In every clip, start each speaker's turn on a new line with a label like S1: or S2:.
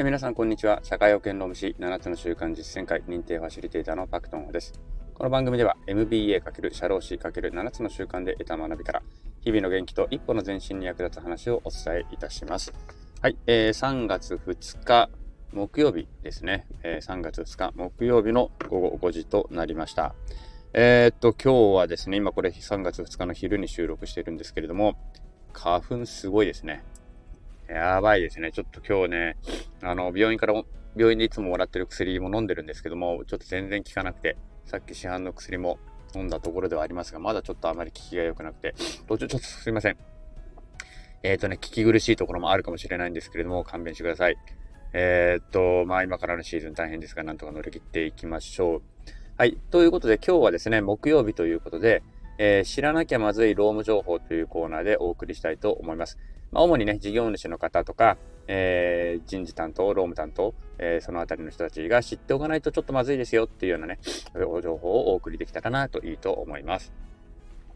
S1: え皆さん、こんにちは。社会保険労務士7つの習慣実践会認定ファシリテーターのパクトンです。この番組では MBA× 社労士 ×7 つの習慣で得た学びから、日々の元気と一歩の前進に役立つ話をお伝えいたします。はい、えー、3月2日木曜日ですね。えー、3月2日木曜日の午後5時となりました。えー、っと、今日はですね、今これ3月2日の昼に収録しているんですけれども、花粉すごいですね。やばいですね。ちょっと今日ね、あの、病院から、病院でいつももらってる薬も飲んでるんですけども、ちょっと全然効かなくて、さっき市販の薬も飲んだところではありますが、まだちょっとあまり効きが良くなくて、途中ちょっとすいません。えっ、ー、とね、聞き苦しいところもあるかもしれないんですけれども、勘弁してください。えー、っと、まあ今からのシーズン大変ですが、なんとか乗り切っていきましょう。はい。ということで、今日はですね、木曜日ということで、えー、知らなきゃまずい労務情報というコーナーでお送りしたいと思います。まあ、主にね、事業主の方とか、えー、人事担当、労務担当、えー、そのあたりの人たちが知っておかないとちょっとまずいですよっていうようなね、情報をお送りできたかなといいと思います。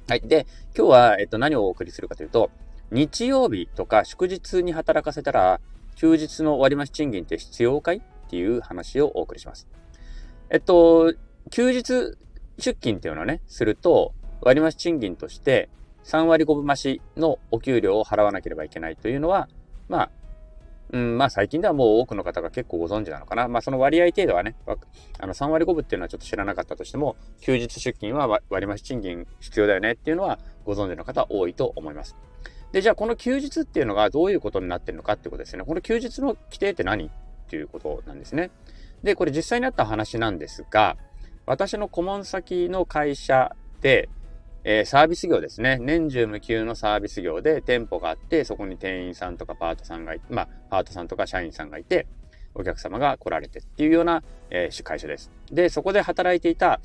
S1: はい。で、今日は、えっと、何をお送りするかというと、日曜日とか祝日に働かせたら、休日の割増賃金って必要かいっていう話をお送りします。えっと、休日出勤っていうのはね、すると、割増賃金として、3割5分増しのお給料を払わなければいけないというのは、まあ、うん、まあ最近ではもう多くの方が結構ご存知なのかな。まあその割合程度はね、あの3割5分っていうのはちょっと知らなかったとしても、休日出勤は割増賃金必要だよねっていうのはご存知の方多いと思います。で、じゃあこの休日っていうのがどういうことになってるのかってことですね。この休日の規定って何っていうことなんですね。で、これ実際にあった話なんですが、私の顧問先の会社で、えー、サービス業ですね。年中無休のサービス業で店舗があって、そこに店員さんとかパートさんがい、まあ、パートさんとか社員さんがいて、お客様が来られてっていうような、えー、会社です。で、そこで働いていた、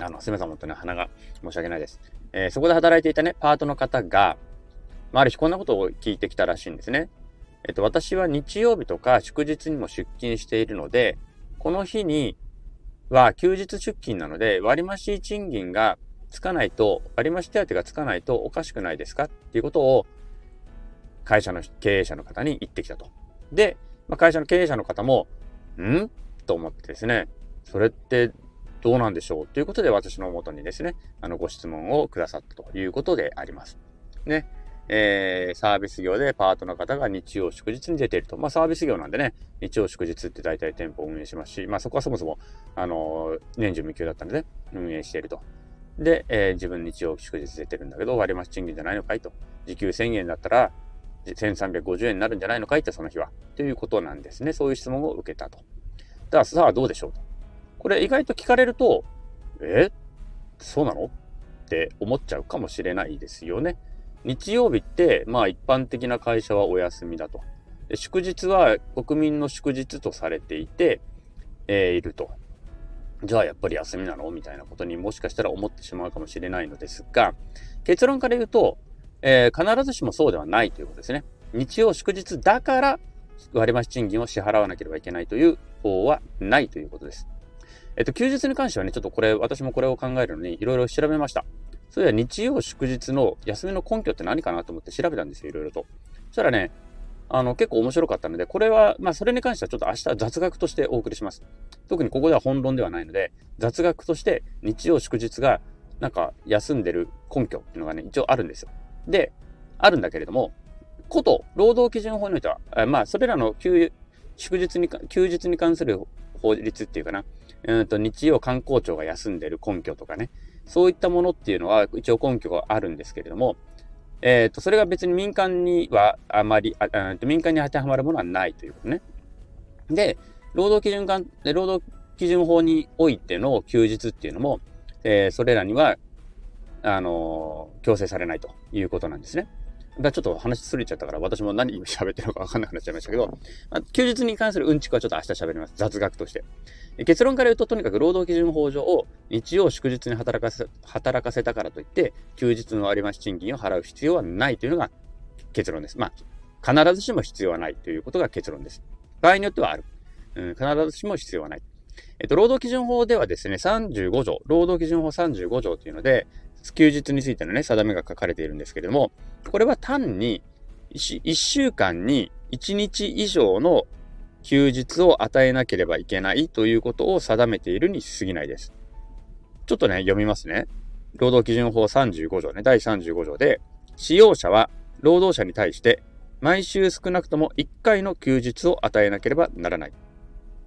S1: あの、すみません、本当に鼻が申し訳ないです。えー、そこで働いていたね、パートの方が、まあ、ある日こんなことを聞いてきたらしいんですね。えっと、私は日曜日とか祝日にも出勤しているので、この日には休日出勤なので、割増賃金がつかないと、割増手当がつかないとおかしくないですかっていうことを会社の経営者の方に言ってきたと。で、まあ、会社の経営者の方も、ん？と思ってですね、それってどうなんでしょうということで私のもとにですね、あのご質問をくださったということであります。ね。えー、サービス業でパートの方が日曜祝日に出ていると。まあサービス業なんでね、日曜祝日って大体店舗を運営しますし、まあそこはそもそも、あのー、年中無休だったので、ね運営していると。で、えー、自分日曜祝日出てるんだけど、割増賃金じゃないのかいと。時給1000円だったら、1350円になるんじゃないのかいって、その日は。ということなんですね。そういう質問を受けたと。だからさあどうでしょうと。これ意外と聞かれると、え？そうなの？って思っちゃうかもしれないですよね。日曜日って、まあ一般的な会社はお休みだと。祝日は国民の祝日とされていて、えー、いると。じゃあやっぱり休みなの？みたいなことにもしかしたら思ってしまうかもしれないのですが、結論から言うと、えー、必ずしもそうではないということですね。日曜祝日だから割増賃金を支払わなければいけないという法はないということです。えっと、休日に関してはね、ちょっとこれ、私もこれを考えるのにいろいろ調べました。それでは日曜祝日の休みの根拠って何かなと思って調べたんですよ、いろいろと。そしたらね、あの、結構面白かったので、これは、まあ、それに関してはちょっと明日雑学としてお送りします。特にここでは本論ではないので、雑学として日曜祝日が、なんか、休んでる根拠っていうのがね、一応あるんですよ。で、あるんだけれども、こと、労働基準法においては、まあ、それらの休、祝日に、休日に関する法律っていうかな、うんと、日曜観光庁が休んでる根拠とかね、そういったものっていうのは一応根拠があるんですけれども、えっ、ー、と、それが別に民間にはあまりあ、民間に当てはまるものはないということね。で、労働基準官、労働基準法においての休日っていうのも、えー、それらには、あのー、強制されないということなんですね。だちょっと話すれちゃったから私も何喋ってるのか分かんなくなっちゃいましたけど、まあ、休日に関するうんちくはちょっと明日喋ります。雑学として。結論から言うと、とにかく労働基準法上を日曜祝日に働かせ、働かせたからといって、休日の割増賃金を払う必要はないというのが結論です。まあ、必ずしも必要はないということが結論です。場合によってはある。うん、必ずしも必要はない。えっと、労働基準法ではですね、35条、労働基準法35条というので、休日についてのね、定めが書かれているんですけれども、これは単に1週間に1日以上の休日を与えなければいけないということを定めているに過ぎないです。ちょっとね、読みますね。労働基準法35条ね、第35条で、使用者は労働者に対して毎週少なくとも1回の休日を与えなければならない。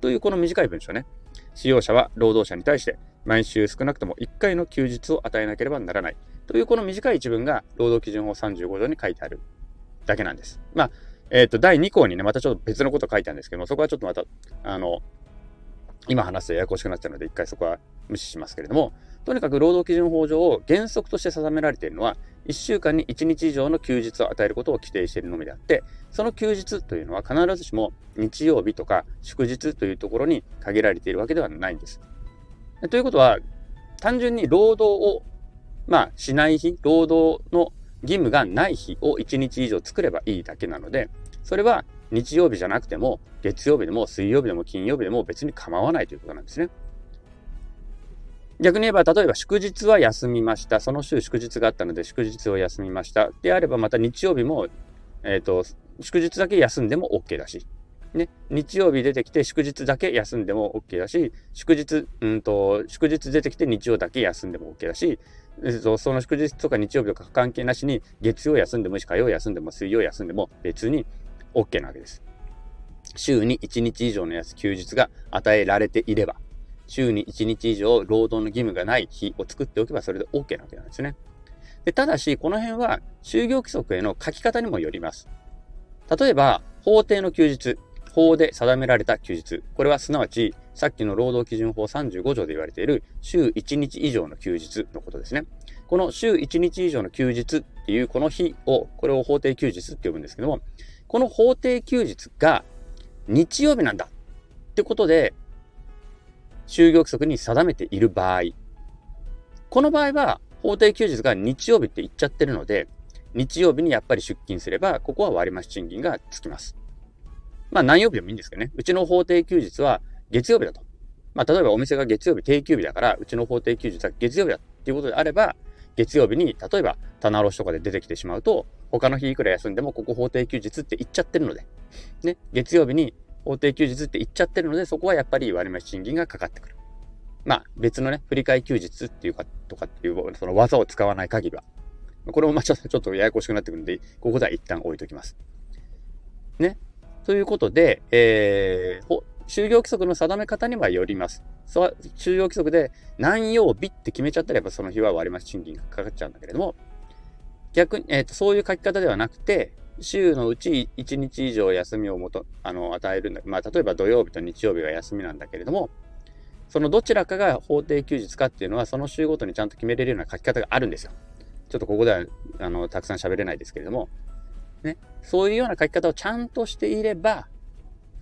S1: というこの短い文章ね。使用者は労働者に対して毎週少なくとも1回の休日を与えなければならない。というこの短い一文が労働基準法35条に書いてあるだけなんです。まあ、えっ、ー、と、第2項にね、またちょっと別のこと書いてあるんですけども、そこはちょっとまた、あの、今話すとややこしくなっちゃうので、一回そこは無視しますけれども、とにかく労働基準法上、原則として定められているのは、1週間に1日以上の休日を与えることを規定しているのみであって、その休日というのは必ずしも日曜日とか祝日というところに限られているわけではないんです。ということは、単純に労働を、まあ、しない日、労働の義務がない日を1日以上作ればいいだけなので、それは日曜日じゃなくても、月曜日でも水曜日でも金曜日でも別に構わないということなんですね。逆に言えば、例えば祝日は休みました。その週祝日があったので祝日を休みました。であれば、また日曜日も、えっ、ー、と、祝日だけ休んでも OK だし。ね、日曜日出てきて祝日だけ休んでも OK だし、祝日、うんと、祝日出てきて日曜だけ休んでも OK だし、その祝日とか日曜日とか関係なしに月曜休んでもいいし、火曜休んでも水曜休んでも別に OK なわけです。週に1日以上の休日が与えられていれば、週に1日以上労働の義務がない日を作っておけばそれで OK なわけなんですね。でただし、この辺は就業規則への書き方にもよります。例えば、法定の休日、法で定められた休日。これはすなわち、さっきの労働基準法35条で言われている週1日以上の休日のことですね。この週1日以上の休日っていうこの日を、これを法定休日って呼ぶんですけども、この法定休日が日曜日なんだってことで、就業規則に定めている場合、この場合は法定休日が日曜日って言っちゃってるので、日曜日にやっぱり出勤すれば、ここは割増賃金がつきます。まあ何曜日でもいいんですけどね。うちの法定休日は月曜日だと。まあ例えばお店が月曜日定休日だから、うちの法定休日は月曜日だっていうことであれば、月曜日に例えば棚卸しとかで出てきてしまうと、他の日いくら休んでもここ法定休日って言っちゃってるので、ね、月曜日に法定休日って言っちゃってるので、そこはやっぱり割増賃金がかかってくる。まあ別のね、振り替え休日っていうか、とかっていう、その技を使わない限りは。これもまあちょっとややこしくなってくるんで、ここでは一旦置いときます。ね。ということで、えー、就業規則の定め方にはよります。そう、就業規則で何曜日って決めちゃったらやっぱその日は割増賃金がかかっちゃうんだけれども、逆に、えっ、ー、と、そういう書き方ではなくて、週のうち1日以上休みをもと、あの、与えるんだ。まあ、例えば土曜日と日曜日が休みなんだけれども、そのどちらかが法定休日かっていうのは、その週ごとにちゃんと決めれるような書き方があるんですよ。ちょっとここでは、あの、たくさん喋れないですけれども、ね、そういうような書き方をちゃんとしていれば、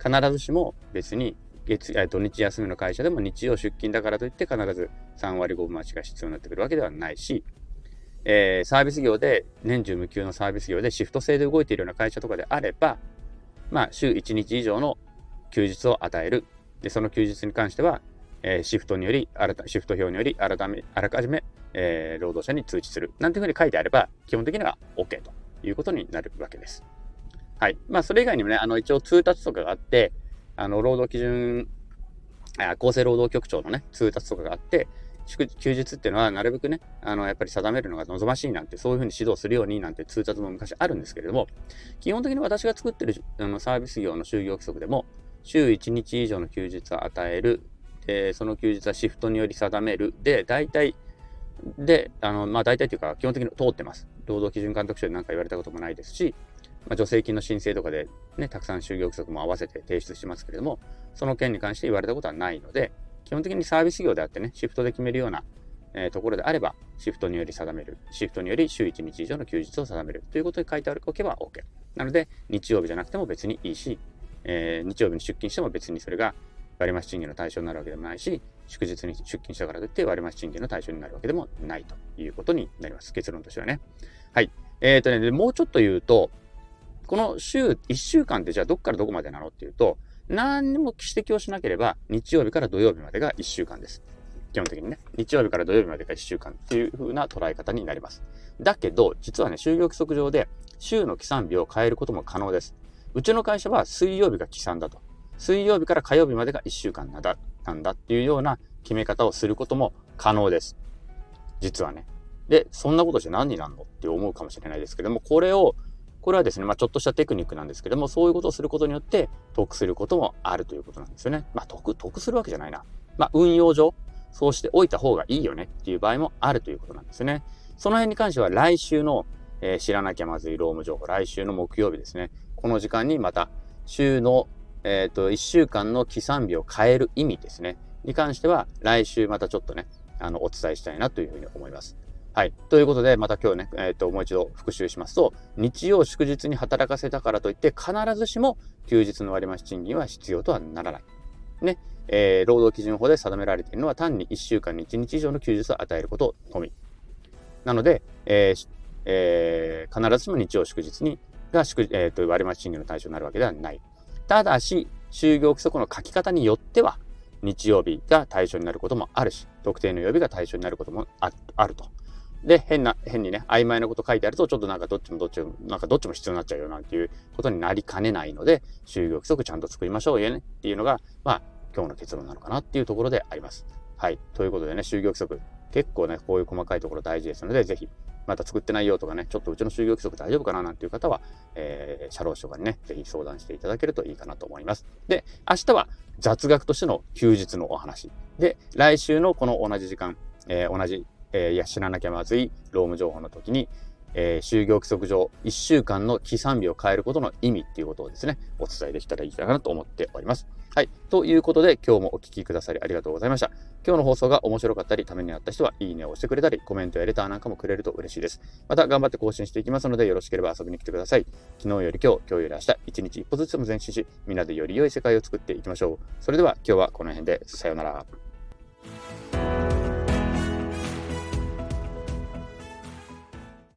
S1: 必ずしも別に月、土日休みの会社でも日曜出勤だからといって必ず3割5分待ちが必要になってくるわけではないし、えー、サービス業で、年中無休のサービス業でシフト制で動いているような会社とかであれば、まあ、週1日以上の休日を与える。で、その休日に関しては、えー、シフトにより、新た、シフト表により、改め、あらかじめ、えー、労働者に通知する。なんていうふうに書いてあれば、基本的には OK ということになるわけです。はい。まあ、それ以外にもね、あの、一応通達とかがあって、あの、労働基準、厚生労働局長のね、通達とかがあって、休日っていうのはなるべくね、あの、やっぱり定めるのが望ましいなんて、そういうふうに指導するようになんて通達も昔あるんですけれども、基本的に私が作ってるあのサービス業の就業規則でも、週1日以上の休日を与える、で、その休日はシフトにより定める、で、大体、で、あの、まあ大体というか基本的に通ってます。労働基準監督署で何か言われたこともないですし、まあ、助成金の申請とかでね、たくさん就業規則も合わせて提出してますけれども、その件に関して言われたことはないので、基本的にサービス業であってね、シフトで決めるような、え、ところであれば、シフトにより定める。シフトにより週1日以上の休日を定める。ということで書いておけば OK。なので、日曜日じゃなくても別にいいし、えー、日曜日に出勤しても別にそれが割増賃金の対象になるわけでもないし、祝日に出勤したからといって割増賃金の対象になるわけでもないということになります。結論としてはね。はい。えっ、ー、とね、もうちょっと言うと、この週、1週間ってじゃあどっからどこまでなのっていうと、何にも指摘をしなければ、日曜日から土曜日までが1週間です。基本的にね。日曜日から土曜日までが1週間っていう風な捉え方になります。だけど、実はね、就業規則上で、週の起算日を変えることも可能です。うちの会社は水曜日が起算だと。水曜日から火曜日までが1週間なんだなんだっていうような決め方をすることも可能です。実はね。で、そんなことして何になるのって思うかもしれないですけども、これを、これはですね、まあ、ちょっとしたテクニックなんですけども、そういうことをすることによって得することもあるということなんですよね。まあ、得、得するわけじゃないな。まあ、運用上、そうしておいた方がいいよねっていう場合もあるということなんですね。その辺に関しては来週の、えー、知らなきゃまずいローム情報、来週の木曜日ですね。この時間にまた週の、えっ、ー、と、1週間の起算日を変える意味ですね。に関しては来週またちょっとね、あの、お伝えしたいなというふうに思います。はい。ということで、また今日ね、えっ、ー、と、もう一度復習しますと、日曜祝日に働かせたからといって、必ずしも休日の割増賃金は必要とはならない。ね。えー、労働基準法で定められているのは単に1週間に1日以上の休日を与えることのみ。なので、えーえー、必ずしも日曜祝日にが祝、えーと、割増賃金の対象になるわけではない。ただし、就業規則の書き方によっては、日曜日が対象になることもあるし、特定の曜日が対象になることもあると。で、変な、変にね、曖昧なこと書いてあると、ちょっとなんかどっちもどっちも、なんかどっちも必要になっちゃうよなんていうことになりかねないので、就業規則ちゃんと作りましょうよねっていうのが、まあ、今日の結論なのかなっていうところであります。はい。ということでね、就業規則、結構ね、こういう細かいところ大事ですので、ぜひ、また作ってないよとかね、ちょっとうちの就業規則大丈夫かななんていう方は、えー、社労士とかにね、ぜひ相談していただけるといいかなと思います。で、明日は雑学としての休日のお話。で、来週のこの同じ時間、えー、同じ、えー、いや、知らなきゃまずい労務情報の時に、えー、就業規則上1週間の起算日を変えることの意味っていうことをですね、お伝えできたらいいかなと思っております。はい。ということで、今日もお聴きくださりありがとうございました。今日の放送が面白かったり、ためになった人は、いいねを押してくれたり、コメントやレターなんかもくれると嬉しいです。また、頑張って更新していきますので、よろしければ遊びに来てください。昨日より今日、今日より明日、一日一歩ずつも前進し、みんなでより良い世界を作っていきましょう。それでは、今日はこの辺で、さようなら。